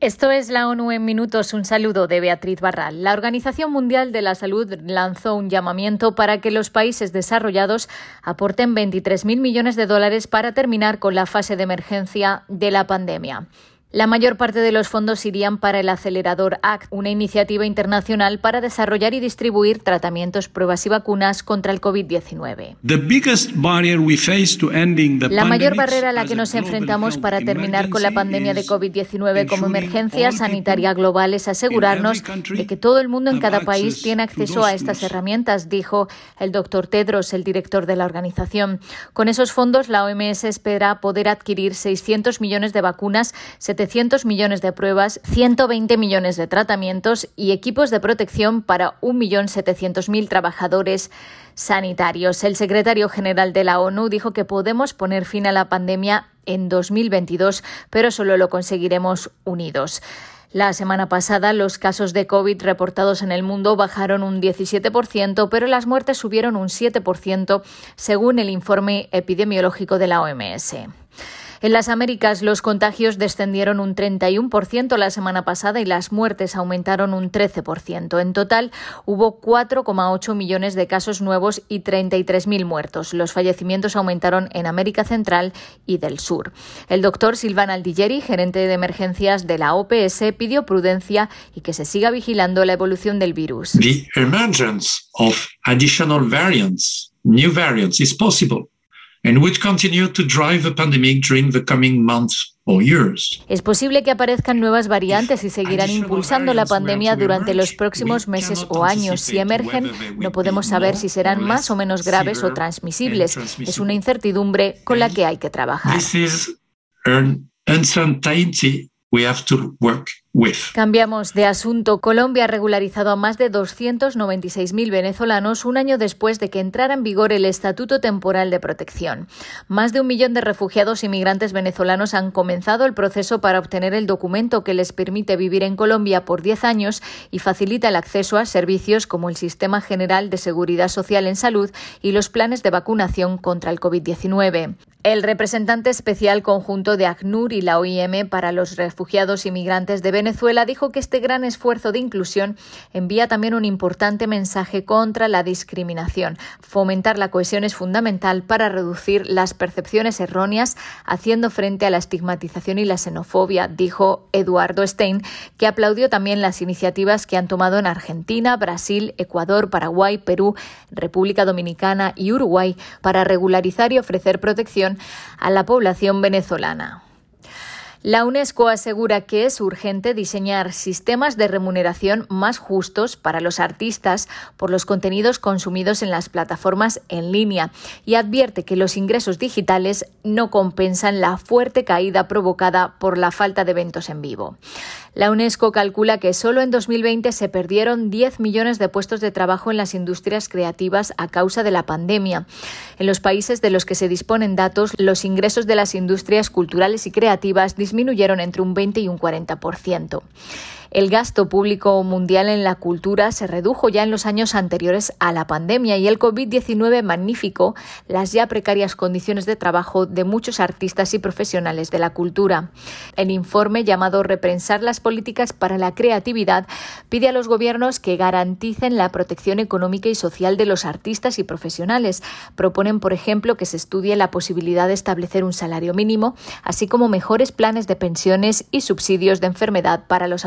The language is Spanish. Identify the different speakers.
Speaker 1: Esto es la ONU en minutos. Un saludo de Beatriz Barral. La Organización Mundial de la Salud lanzó un llamamiento para que los países desarrollados aporten 23.000 millones de dólares para terminar con la fase de emergencia de la pandemia. La mayor parte de los fondos irían para el acelerador ACT, una iniciativa internacional para desarrollar y distribuir tratamientos, pruebas y vacunas contra el COVID-19. La mayor barrera a la que nos enfrentamos para terminar con la pandemia de COVID-19 como emergencia sanitaria global es asegurarnos de que todo el mundo en cada país tiene acceso a estas herramientas, dijo el doctor Tedros, el director de la organización. Con esos fondos, la OMS espera poder adquirir 600 millones de vacunas, 700 millones de pruebas, 120 millones de tratamientos y equipos de protección para 1.700.000 trabajadores sanitarios. El secretario general de la ONU dijo que podemos poner fin a la pandemia en 2022, pero solo lo conseguiremos unidos. La semana pasada los casos de COVID reportados en el mundo bajaron un 17%, pero las muertes subieron un 7%, según el informe epidemiológico de la OMS. En las Américas, los contagios descendieron un 31% la semana pasada y las muertes aumentaron un 13%. En total, hubo 4,8 millones de casos nuevos y 33.000 muertos. Los fallecimientos aumentaron en América Central y del Sur. El doctor Silvana Aldigeri, gerente de emergencias de la OPS, pidió prudencia y que se siga vigilando la evolución del virus.
Speaker 2: The emergence of additional variants, new variants, is possible.
Speaker 1: Es posible que aparezcan nuevas variantes y seguirán impulsando la pandemia durante los próximos meses o años. Si emergen, no podemos saber si serán más o menos graves o transmisibles. Es una incertidumbre con la que hay que trabajar. Cambiamos de asunto. Colombia ha regularizado a más de 296.000 venezolanos un año después de que entrara en vigor el Estatuto Temporal de Protección. Más de un millón de refugiados y migrantes venezolanos han comenzado el proceso para obtener el documento que les permite vivir en Colombia por 10 años y facilita el acceso a servicios como el Sistema General de Seguridad Social en Salud y los planes de vacunación contra el COVID-19. El representante especial conjunto de ACNUR y la OIM para los refugiados y migrantes de Venezuela dijo que este gran esfuerzo de inclusión envía también un importante mensaje contra la discriminación. Fomentar la cohesión es fundamental para reducir las percepciones erróneas, haciendo frente a la estigmatización y la xenofobia, dijo Eduardo Stein, que aplaudió también las iniciativas que han tomado en Argentina, Brasil, Ecuador, Paraguay, Perú, República Dominicana y Uruguay para regularizar y ofrecer protección a la población venezolana. La UNESCO asegura que es urgente diseñar sistemas de remuneración más justos para los artistas por los contenidos consumidos en las plataformas en línea y advierte que los ingresos digitales no compensan la fuerte caída provocada por la falta de eventos en vivo. La UNESCO calcula que solo en 2020 se perdieron 10 millones de puestos de trabajo en las industrias creativas a causa de la pandemia. En los países de los que se disponen datos, los ingresos de las industrias culturales y creativas disminuyeron entre un 20 y un 40%. El gasto público mundial en la cultura se redujo ya en los años anteriores a la pandemia y el COVID-19 magnificó las ya precarias condiciones de trabajo de muchos artistas y profesionales de la cultura. El informe llamado Reprensar las políticas para la creatividad pide a los gobiernos que garanticen la protección económica y social de los artistas y profesionales. Proponen, por ejemplo, que se estudie la posibilidad de establecer un salario mínimo, así como mejores planes de pensiones y subsidios de enfermedad para los